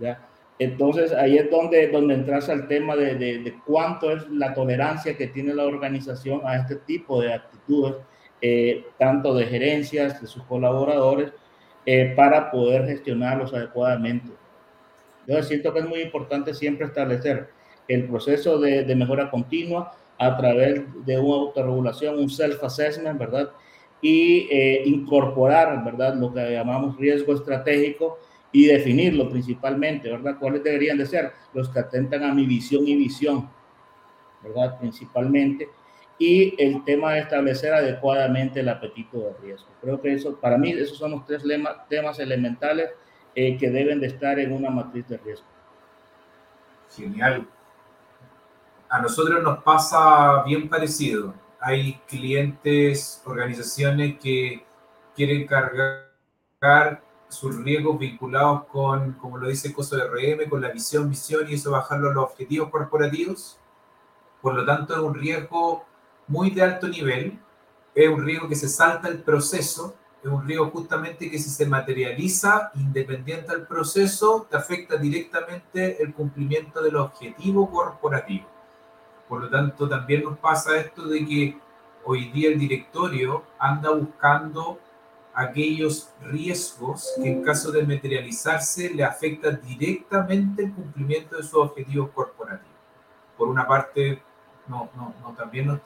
¿Ya? Entonces ahí es donde, donde entras al tema de, de, de, cuánto es la tolerancia que tiene la organización a este tipo de actitudes, eh, tanto de gerencias, de sus colaboradores, eh, para poder gestionarlos adecuadamente. Yo siento que es muy importante siempre establecer el proceso de, de mejora continua, a través de una autorregulación, un self-assessment, ¿verdad? Y eh, incorporar, ¿verdad? Lo que llamamos riesgo estratégico y definirlo principalmente, ¿verdad? ¿Cuáles deberían de ser? Los que atentan a mi visión y visión, ¿verdad? Principalmente. Y el tema de establecer adecuadamente el apetito de riesgo. Creo que eso, para mí, esos son los tres temas elementales eh, que deben de estar en una matriz de riesgo. Genial a nosotros nos pasa bien parecido. Hay clientes, organizaciones que quieren cargar sus riesgos vinculados con, como lo dice el costo de RM, con la visión, misión y eso bajarlo a los objetivos corporativos. Por lo tanto, es un riesgo muy de alto nivel, es un riesgo que se salta el proceso, es un riesgo justamente que si se materializa independiente del proceso, te afecta directamente el cumplimiento del objetivo corporativo. Por lo tanto, también nos pasa esto de que hoy día el directorio anda buscando aquellos riesgos que en caso de materializarse le afectan directamente el cumplimiento de sus objetivos corporativos. Por una parte, no, no, no también nos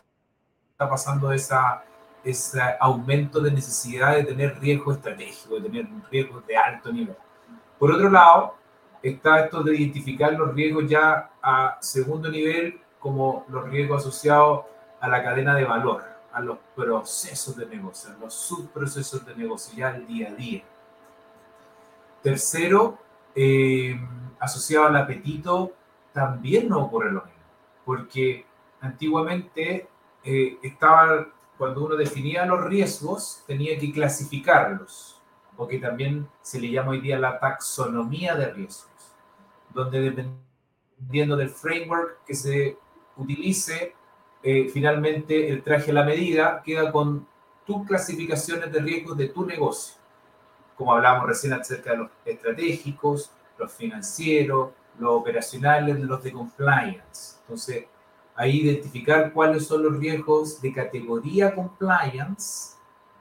está pasando esa, ese aumento de necesidad de tener riesgo estratégico, de tener riesgos de alto nivel. Por otro lado, está esto de identificar los riesgos ya a segundo nivel como los riesgos asociados a la cadena de valor, a los procesos de negocio, a los subprocesos de negocio, ya al día a día. Tercero, eh, asociado al apetito, también no ocurre lo mismo, porque antiguamente eh, estaba, cuando uno definía los riesgos, tenía que clasificarlos, o que también se le llama hoy día la taxonomía de riesgos, donde dependiendo del framework que se utilice eh, finalmente el traje a la medida, queda con tus clasificaciones de riesgos de tu negocio. Como hablábamos recién acerca de los estratégicos, los financieros, los operacionales, los de compliance. Entonces, ahí identificar cuáles son los riesgos de categoría compliance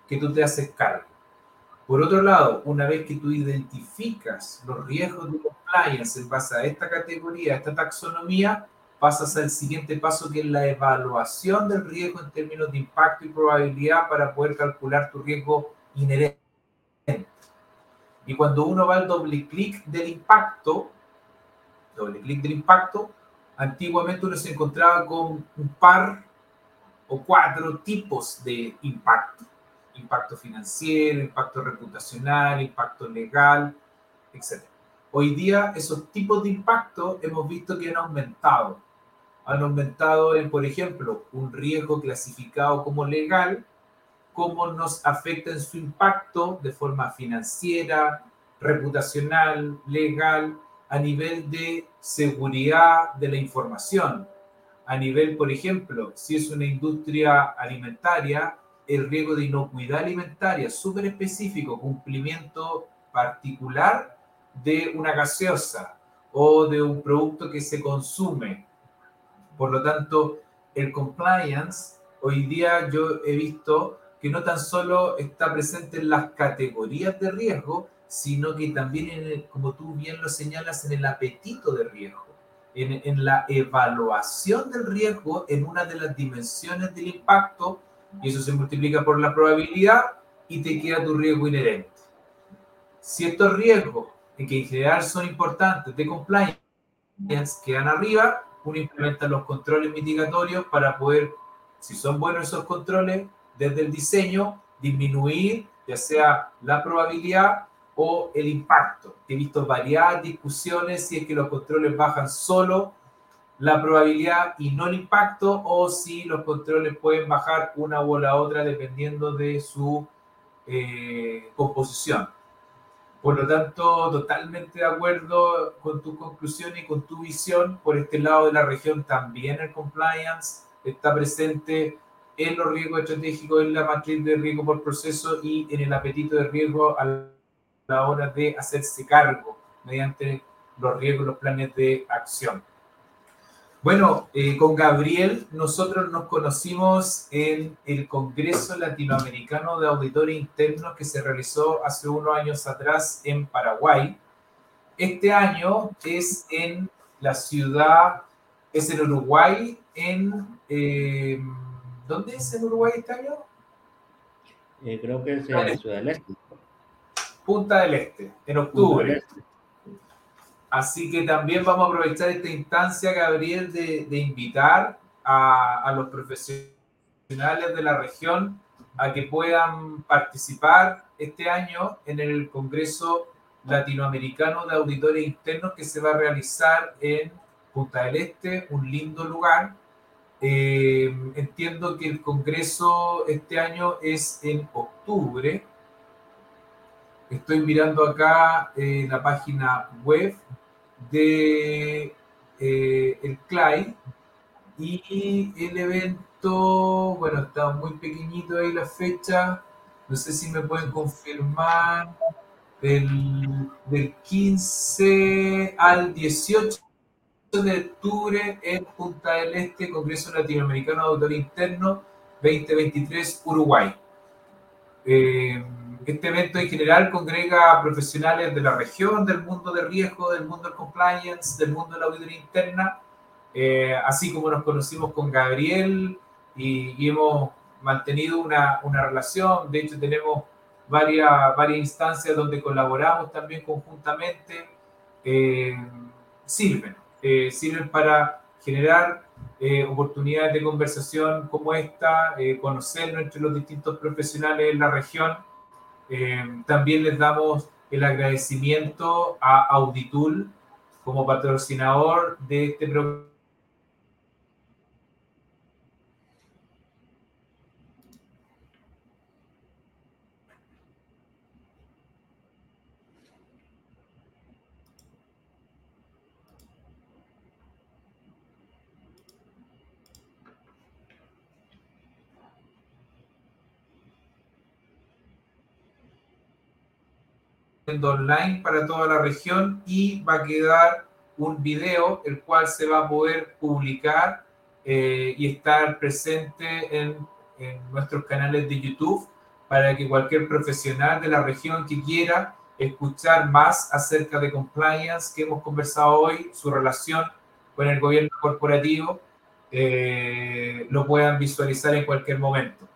que tú te haces cargo. Por otro lado, una vez que tú identificas los riesgos de compliance en base a esta categoría, a esta taxonomía, pasas al siguiente paso que es la evaluación del riesgo en términos de impacto y probabilidad para poder calcular tu riesgo inherente. Y cuando uno va al doble clic del impacto, doble clic del impacto, antiguamente uno se encontraba con un par o cuatro tipos de impacto. Impacto financiero, impacto reputacional, impacto legal, etc. Hoy día esos tipos de impacto hemos visto que han aumentado han aumentado en, por ejemplo, un riesgo clasificado como legal, cómo nos afecta en su impacto de forma financiera, reputacional, legal, a nivel de seguridad de la información, a nivel, por ejemplo, si es una industria alimentaria, el riesgo de inocuidad alimentaria súper específico, cumplimiento particular de una gaseosa o de un producto que se consume. Por lo tanto, el compliance, hoy día yo he visto que no tan solo está presente en las categorías de riesgo, sino que también, en como tú bien lo señalas, en el apetito de riesgo, en, en, la evaluación del riesgo en una de las dimensiones del impacto, y eso se multiplica por la probabilidad y te queda tu riesgo inherente. Si estos riesgos, que en general son importantes de compliance, quedan arriba, uno implementa los controles mitigatorios para poder, si son buenos esos controles, desde el diseño, disminuir ya sea la probabilidad o el impacto. He visto variadas discusiones si es que los controles bajan solo la probabilidad y no el impacto o si los controles pueden bajar una o la otra dependiendo de su eh, composición. Por lo tanto, totalmente de acuerdo con tu conclusión y con tu visión. Por este lado de la región también el compliance está presente en los riesgos estratégicos, en la matriz de riesgo por proceso y en el apetito de riesgo a la hora de hacerse cargo mediante los riesgos, los planes de acción. Bueno, eh, con Gabriel nosotros nos conocimos en el Congreso Latinoamericano de Auditores Internos que se realizó hace unos años atrás en Paraguay. Este año es en la ciudad, es en Uruguay, en... Eh, ¿Dónde es en Uruguay este año? Eh, creo que es en Ciudad del Este. Punta del Este, en octubre. Este. Así que también vamos a aprovechar esta instancia, Gabriel, de, de invitar a, a, los profesionales de la región a que puedan participar este año en el Congreso Latinoamericano de Auditores Internos que se va a realizar en Punta del Este, un lindo lugar eh, entiendo que el Congreso este año es en octubre. Estoy mirando acá eh, la página web de eh, el CLAI y el evento, bueno, está muy pequeñito ahí la fecha. No sé si me pueden confirmar del, del 15 al 18 de octubre en Punta del Este, Congreso Latinoamericano de Autor Interno 2023 Uruguay. Eh, este evento en general congrega profesionales de la región, del mundo de riesgo, del mundo del compliance, del mundo de la auditoría interna, eh, así como nos conocimos con Gabriel y, y hemos mantenido una, una, relación. De hecho, tenemos varias, varias instancias donde colaboramos también conjuntamente. Eh, sirven eh, sirven para generar eh, oportunidades de conversación como esta, eh, conocernos entre los distintos profesionales en la región. Eh, también les damos el agradecimiento a Auditul como patrocinador de este programa online para toda la región y va a quedar un video el cual se va a poder publicar eh, y estar presente en, en, nuestros canales de YouTube para que cualquier profesional de la región que quiera escuchar más acerca de compliance que hemos conversado hoy, su relación con el gobierno corporativo, eh, lo puedan visualizar en cualquier momento.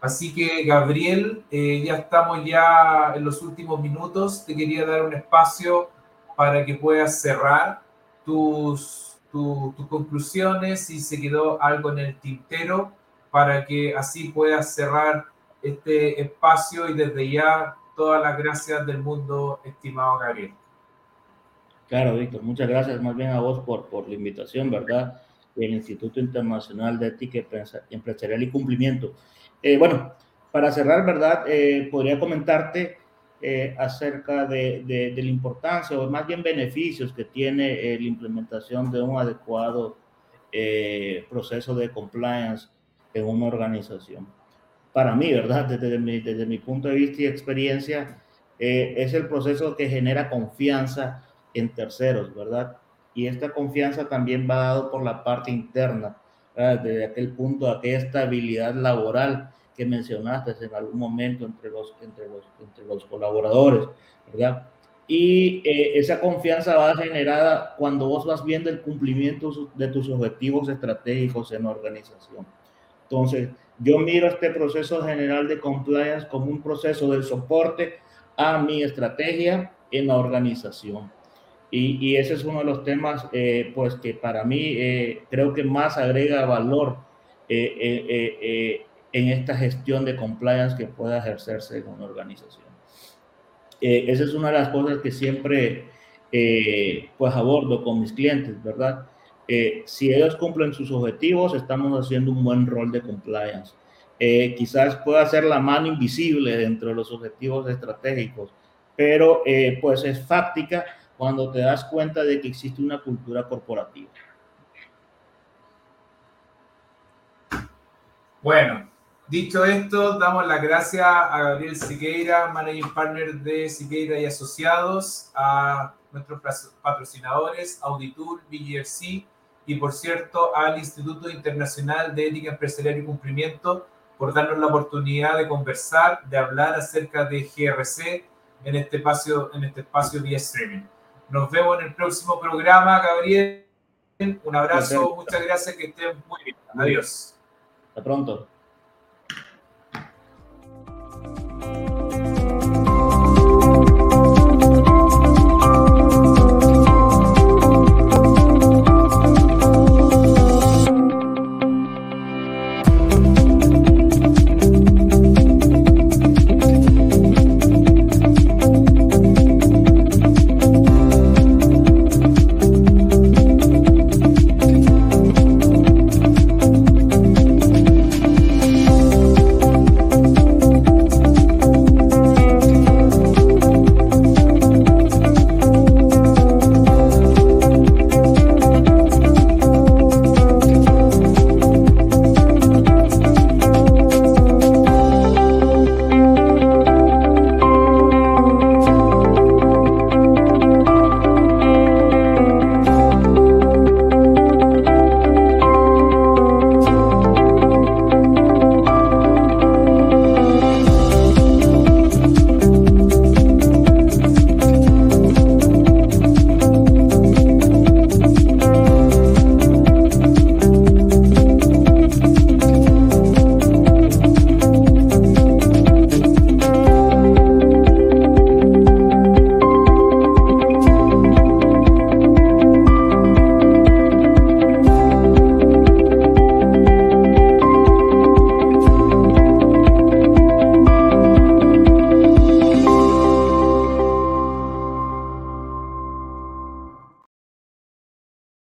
Así que, Gabriel, eh, ya estamos ya en los últimos minutos. Te quería dar un espacio para que puedas cerrar tus, tus conclusiones, si se quedó algo en el tintero, para que así puedas cerrar este espacio y desde ya todas las gracias del mundo, estimado Gabriel. Claro, Víctor, muchas gracias más bien a vos por, por la invitación, ¿verdad? El Instituto Internacional de Ética Empresarial y Cumplimiento. Eh, bueno, para cerrar, ¿verdad? Eh, podría comentarte eh, acerca de, de, la importancia o más bien beneficios que tiene la implementación de un adecuado proceso de compliance en una organización. Para mí, ¿verdad? Desde mi, desde mi punto de vista y experiencia, es el proceso que genera confianza en terceros, ¿verdad? Y esta confianza también va dado por la parte interna desde aquel punto, aquella estabilidad laboral que mencionaste en algún momento entre los, entre los, entre los colaboradores, ¿verdad? Y eh, esa confianza va generada cuando vos vas viendo el cumplimiento de tus objetivos estratégicos en la organización. Entonces, yo miro este proceso general de compliance como un proceso de soporte a mi estrategia en la organización. Y, ese es uno de los temas, eh, pues que para mí eh, creo que más agrega valor eh, en esta gestión de compliance que pueda ejercerse en una organización. esa es una de las cosas que siempre pues abordo con mis clientes, ¿verdad? si ellos cumplen sus objetivos, estamos haciendo un buen rol de compliance. quizás pueda ser la mano invisible dentro de los objetivos estratégicos, pero pues es fáctica cuando te das cuenta de que existe una cultura corporativa. Bueno, dicho esto, damos las gracias a Gabriel Siqueira, Managing Partner de Siqueira y Asociados, a nuestros patrocinadores, Auditur, BGFC y, por cierto, al Instituto Internacional de Ética Empresarial y Cumplimiento por darnos la oportunidad de conversar, de hablar acerca de GRC en este espacio, en este espacio vía streaming. Nos vemos en el próximo programa, Gabriel. Un abrazo, muchas gracias, que estén muy bien. Adiós. Hasta pronto.